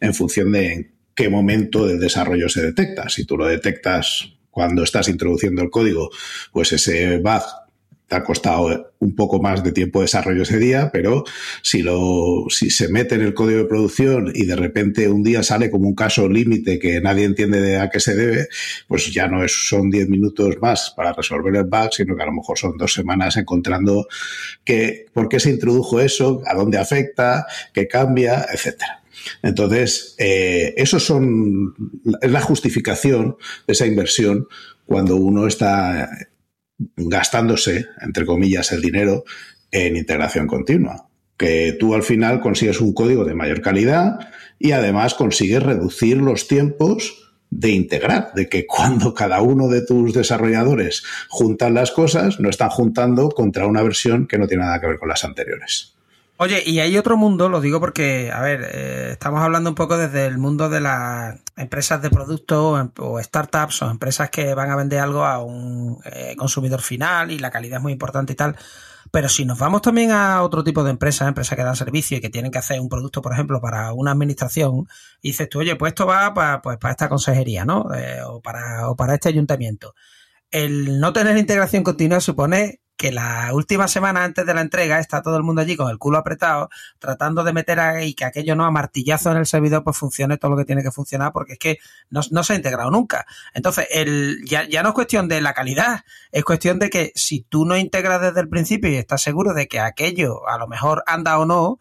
en función de qué momento del desarrollo se detecta. Si tú lo detectas cuando estás introduciendo el código, pues ese bug te ha costado un poco más de tiempo de desarrollo ese día, pero si lo si se mete en el código de producción y de repente un día sale como un caso límite que nadie entiende de a qué se debe, pues ya no es, son 10 minutos más para resolver el bug, sino que a lo mejor son dos semanas encontrando que, por qué se introdujo eso, a dónde afecta, qué cambia, etcétera. Entonces, eh, eso son, es la justificación de esa inversión cuando uno está gastándose, entre comillas, el dinero en integración continua. Que tú al final consigues un código de mayor calidad y además consigues reducir los tiempos de integrar, de que cuando cada uno de tus desarrolladores juntan las cosas, no están juntando contra una versión que no tiene nada que ver con las anteriores. Oye, y hay otro mundo, lo digo porque, a ver, eh, estamos hablando un poco desde el mundo de las empresas de producto o, startups o empresas que van a vender algo a un eh, consumidor final y la calidad es muy importante y tal. Pero si nos vamos también a otro tipo de empresas, empresas que dan servicio y que tienen que hacer un producto, por ejemplo, para una administración, y dices tú, oye, pues esto va para, pues, para esta consejería, ¿no? Eh, o, para, o para este ayuntamiento. El no tener integración continua supone que la última semana antes de la entrega está todo el mundo allí con el culo apretado, tratando de meter ahí que aquello no a martillazo en el servidor pues funcione todo lo que tiene que funcionar, porque es que no, se ha integrado nunca. Entonces, el, ya, ya no es cuestión de la calidad, es cuestión de que si tú no integras desde el principio y estás seguro de que aquello a lo mejor anda o no,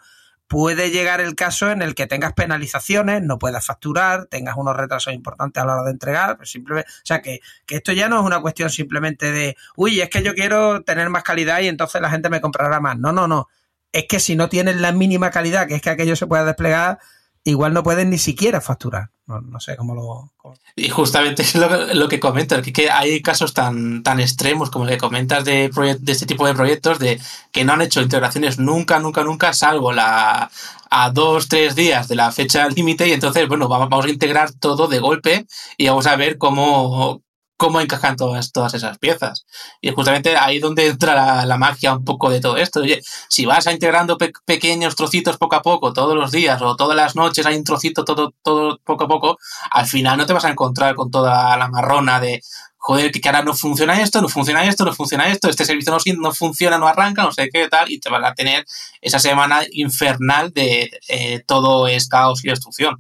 puede llegar el caso en el que tengas penalizaciones, no puedas facturar, tengas unos retrasos importantes a la hora de entregar, pues simplemente, o sea que, que esto ya no es una cuestión simplemente de, uy, es que yo quiero tener más calidad y entonces la gente me comprará más. No, no, no. Es que si no tienes la mínima calidad, que es que aquello se pueda desplegar, igual no pueden ni siquiera facturar. No, sé cómo lo... Y justamente es lo, que comento, que, que, hay casos tan, tan extremos como le comentas de, de este tipo de proyectos, de que no han hecho integraciones nunca, nunca, nunca, salvo la a dos, tres días de la fecha límite y entonces, bueno, vamos, vamos a integrar todo de golpe y vamos a ver cómo, cómo encajan todas, todas esas piezas. Y es justamente ahí donde entra la, magia un poco de todo esto. Oye, si vas a integrando pequeños trocitos poco a poco, todos los días o todas las noches hay un trocito todo, todo poco a poco, al final no te vas a encontrar con toda la marrona de, joder, que ahora no funciona esto, no funciona esto, no funciona esto, este servicio no, no funciona, no arranca, no sé qué tal, y te vas a tener esa semana infernal de eh, todo es caos y destrucción.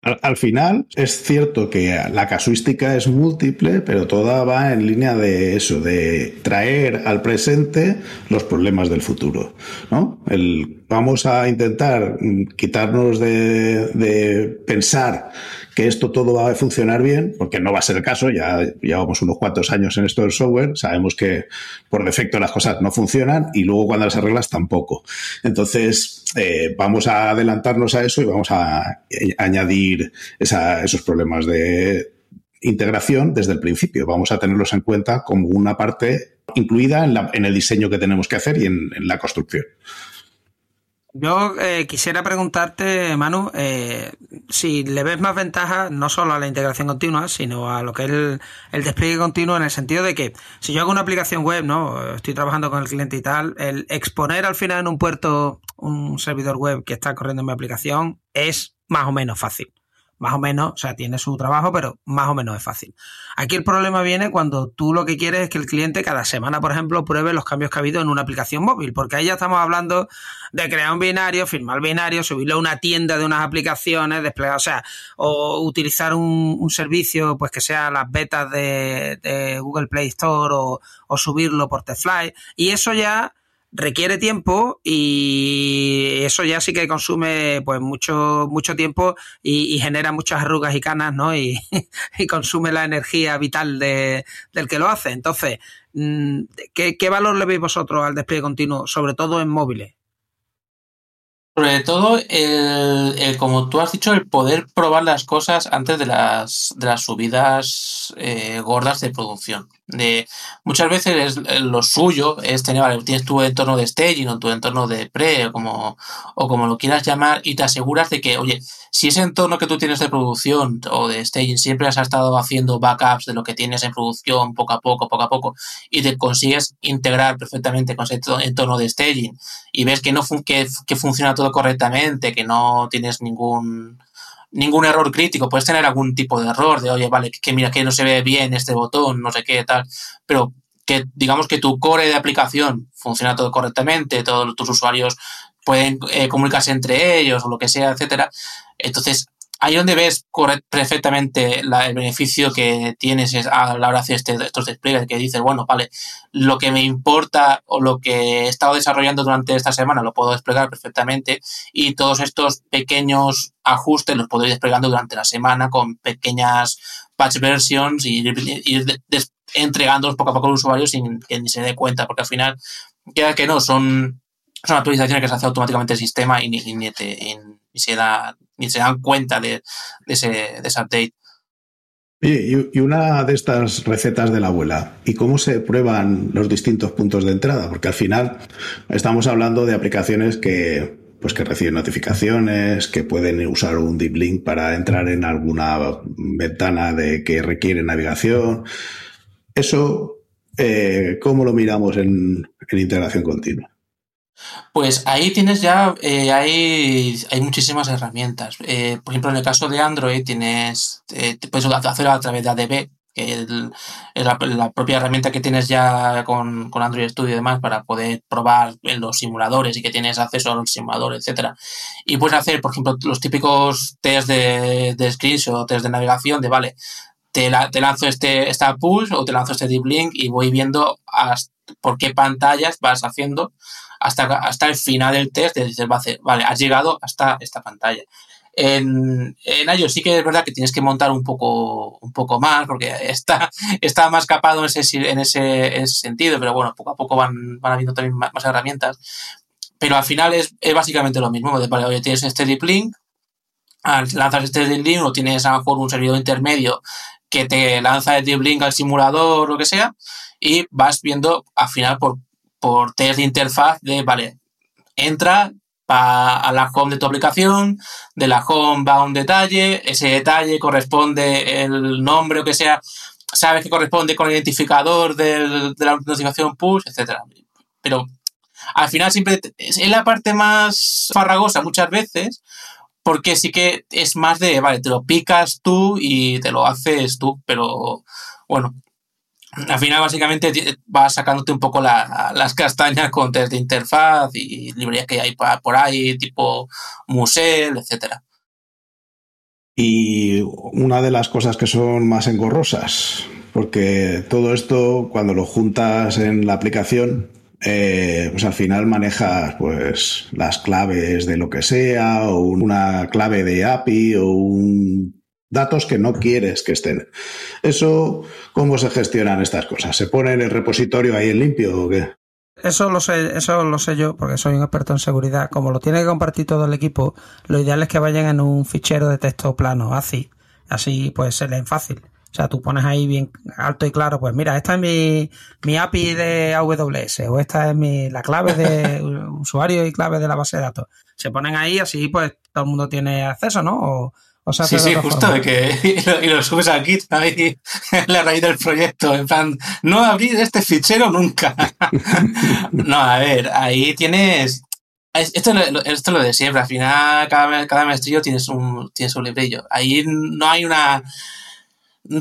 Al, final es cierto que la casuística es múltiple, pero toda va en línea de eso, de traer al presente los problemas del futuro. ¿no? El, vamos a intentar quitarnos de, de pensar que esto todo va a funcionar bien, porque no va a ser el caso, ya llevamos unos cuantos años en esto del software, sabemos que por defecto las cosas no funcionan y luego cuando las arreglas tampoco. Entonces, eh, vamos a adelantarnos a eso y vamos a eh, añadir esos problemas de integración desde el principio. Vamos a tenerlos en cuenta como una parte incluida en, el diseño que tenemos que hacer y en la construcción. Yo eh, quisiera preguntarte, Manu, eh, si le ves más ventaja no solo a la integración continua, sino a lo que es el, despliegue continuo en el sentido de que si yo hago una aplicación web, no, estoy trabajando con el cliente y tal, el exponer al final en un puerto un servidor web que está corriendo en mi aplicación es más o menos fácil más o menos, o sea, tiene su trabajo, pero más o menos es fácil. Aquí el problema viene cuando tú lo que quieres es que el cliente cada semana, por ejemplo, pruebe los cambios que ha habido en una aplicación móvil, porque ahí ya estamos hablando de crear un binario, firmar binario, subirlo a una tienda de unas aplicaciones, desplegar, o sea, o utilizar un, servicio, pues que sea las betas de, Google Play Store o, o subirlo por Tefly, y eso ya requiere tiempo y eso ya sí que consume pues mucho mucho tiempo y, genera muchas arrugas y canas no y, consume la energía vital de, del que lo hace. Entonces mm, ¿qué, ¿qué, valor le veis vosotros al despliegue continuo sobre todo en móviles sobre todo, el, como tú has dicho, el poder probar las cosas antes de las, de las subidas eh, gordas de producción. De, muchas veces lo suyo es tener, vale, tienes tu entorno de staging o tu entorno de pre o como, o como lo quieras llamar y te aseguras de que, oye, si ese entorno que tú tienes de producción o de staging siempre has estado haciendo backups de lo que tienes en producción poco a poco, poco a poco y te consigues integrar perfectamente con ese entorno de staging y ves que no que, que funciona todo correctamente, que no tienes ningún ningún error crítico, puedes tener algún tipo de error de, oye, vale, que, mira que no se ve bien este botón, no sé qué, tal, pero que digamos que tu core de aplicación funciona todo correctamente, todos tus usuarios pueden eh, comunicarse entre ellos o lo que sea, etcétera. Entonces, ahí donde ves perfectamente el beneficio que tienes a la hora de hacer estos despliegues, que dices, bueno, vale, lo que me importa o lo que he estado desarrollando durante esta semana lo puedo desplegar perfectamente y todos estos pequeños ajustes los puedo ir desplegando durante la semana con pequeñas patch versions y ir, entregándolos poco a poco al usuario sin que ni se dé cuenta, porque al final, queda que no, son, son actualizaciones que se hace automáticamente el sistema y ni, ni, se se dan cuenta de, ese, update. Y, una de estas recetas de la abuela, ¿y cómo se prueban los distintos puntos de entrada? Porque al final estamos hablando de aplicaciones que, pues que reciben notificaciones, que pueden usar un deep link para entrar en alguna ventana de que requiere navegación. Eso, eh, ¿cómo lo miramos en integración continua? Pues ahí tienes ya, eh, hay, muchísimas herramientas. Eh, por ejemplo, en el caso de Android tienes, eh, puedes hacerlo a través de ADB, que es la, propia herramienta que tienes ya con, Android Studio y demás para poder probar los simuladores y que tienes acceso a los simuladores, etcétera. Y puedes hacer, por ejemplo, los típicos test de, de screenshot, test de navegación, de vale, te, te lanzo este, esta push o te lanzo este deep link y voy viendo por qué pantallas vas haciendo hasta, hasta el final del test, decir, vale, has llegado hasta esta pantalla. En, en iOS sí que es verdad que tienes que montar un poco, un poco más, porque está, está más capado en ese, en, ese, sentido, pero bueno, poco a poco van, van habiendo también más, herramientas. Pero al final es, es básicamente lo mismo. Vale, oye, tienes este deep link, lanzas este deep link o tienes a lo mejor un servidor intermedio que te lanza el deep link al simulador lo que sea, y vas viendo al final por, por test de interfaz de, vale, entra a la home de tu aplicación, de la home va un detalle, ese detalle corresponde el nombre o que sea, sabes que corresponde con el identificador de la notificación push, etcétera. Pero al final siempre es la parte más farragosa muchas veces, porque sí que es más de, vale, te lo picas tú y te lo haces tú, pero bueno, al final básicamente vas sacándote un poco las castañas con test de interfaz y librerías que hay por ahí, tipo Musel, etcétera. Y una de las cosas que son más engorrosas, porque todo esto cuando lo juntas en la aplicación eh, pues al final manejas pues las claves de lo que sea o una clave de API o un datos que no quieres que estén. Eso, ¿cómo se gestionan estas cosas? ¿Se pone en el repositorio ahí en limpio o qué? Eso lo sé, eso lo sé yo, porque soy un experto en seguridad. Como lo tiene que compartir todo el equipo, lo ideal es que vayan en un fichero de texto plano, así. Así pues se leen fácil. O sea, tú pones ahí bien alto y claro, pues mira, esta es mi, mi API de AWS o esta es mi, la clave de usuario y clave de la base de datos. Se ponen ahí, así pues todo el mundo tiene acceso, ¿no? O, sí, sí, justo, de que, y lo, subes a Git ahí, la raíz del proyecto, en plan, no abrir este fichero nunca. no, a ver, ahí tienes, esto, esto es lo de siempre, al final cada, cada maestrillo tienes un, tienes un librillo. Ahí no hay una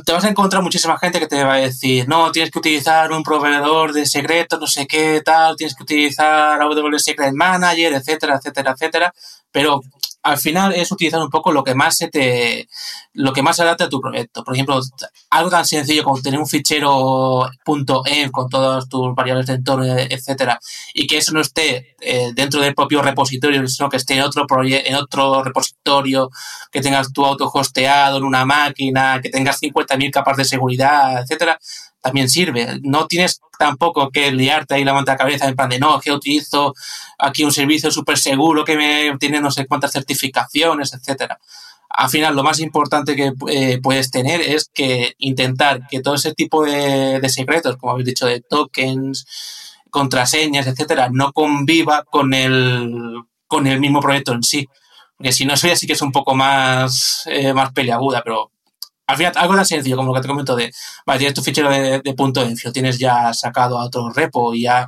te vas a encontrar muchísima gente que te va a decir, no, tienes que utilizar un proveedor de secretos, no sé qué, tal, tienes que utilizar AWS Secret Manager, etcétera, etcétera, etcétera. Pero al final es utilizar un poco lo que más se te, lo que más adapta a tu proyecto. Por ejemplo, algo tan sencillo como tener un fichero .env con todas tus variables de entorno, etcétera, y que eso no esté eh, dentro del propio repositorio, sino que esté en otro en otro repositorio, que tengas tu auto hosteado en una máquina, que tengas 50.000 capas de seguridad, etcétera también sirve. No tienes tampoco que liarte ahí la manta cabeza en plan de no, que utilizo aquí un servicio súper seguro que me tiene no sé cuántas certificaciones, etcétera. Al final, lo más importante que eh, puedes tener es que intentar que todo ese tipo de, secretos, como habéis dicho, de tokens, contraseñas, etcétera, no conviva con el, con el mismo proyecto en sí. Porque si no, eso ya sí que es un poco más, eh, más peleaguda, pero al final, algo tan sencillo como lo que te comento de, vale, tienes tu fichero de, punto de tienes ya sacado a otro repo y ya,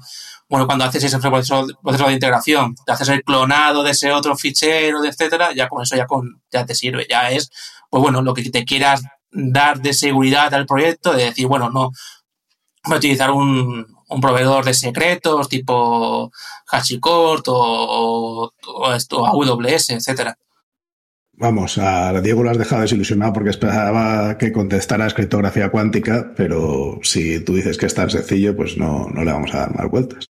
bueno, cuando haces ese proceso, de integración, te haces el clonado de ese otro fichero, etcétera, ya con eso ya, con, ya te sirve. Ya es, pues bueno, lo que te quieras dar de seguridad al proyecto, de decir, bueno, no, voy a utilizar un, un proveedor de secretos tipo HashiCorp o, o, esto, AWS, etcétera. Vamos, a Diego lo has dejado desilusionado porque esperaba que contestara criptografía cuántica, pero si tú dices que es tan sencillo, pues no, no le vamos a dar más vueltas.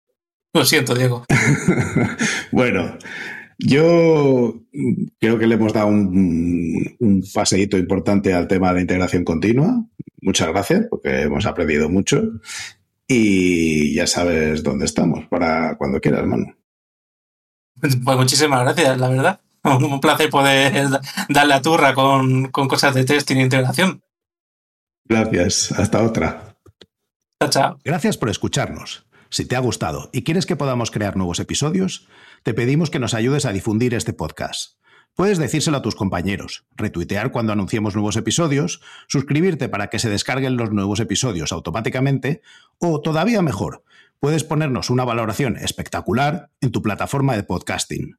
Lo siento, Diego. bueno, yo creo que le hemos dado un, un paseíto importante al tema de integración continua. Muchas gracias, porque hemos aprendido mucho. Y ya sabes dónde estamos para cuando quieras, hermano. Pues muchísimas gracias, la verdad. Un placer poder darle a turra con, cosas de testing e integración. Gracias. Hasta otra. Chao, chao. Gracias por escucharnos. Si te ha gustado y quieres que podamos crear nuevos episodios, te pedimos que nos ayudes a difundir este podcast. Puedes decírselo a tus compañeros, retuitear cuando anunciemos nuevos episodios, suscribirte para que se descarguen los nuevos episodios automáticamente o, todavía mejor, puedes ponernos una valoración espectacular en tu plataforma de podcasting.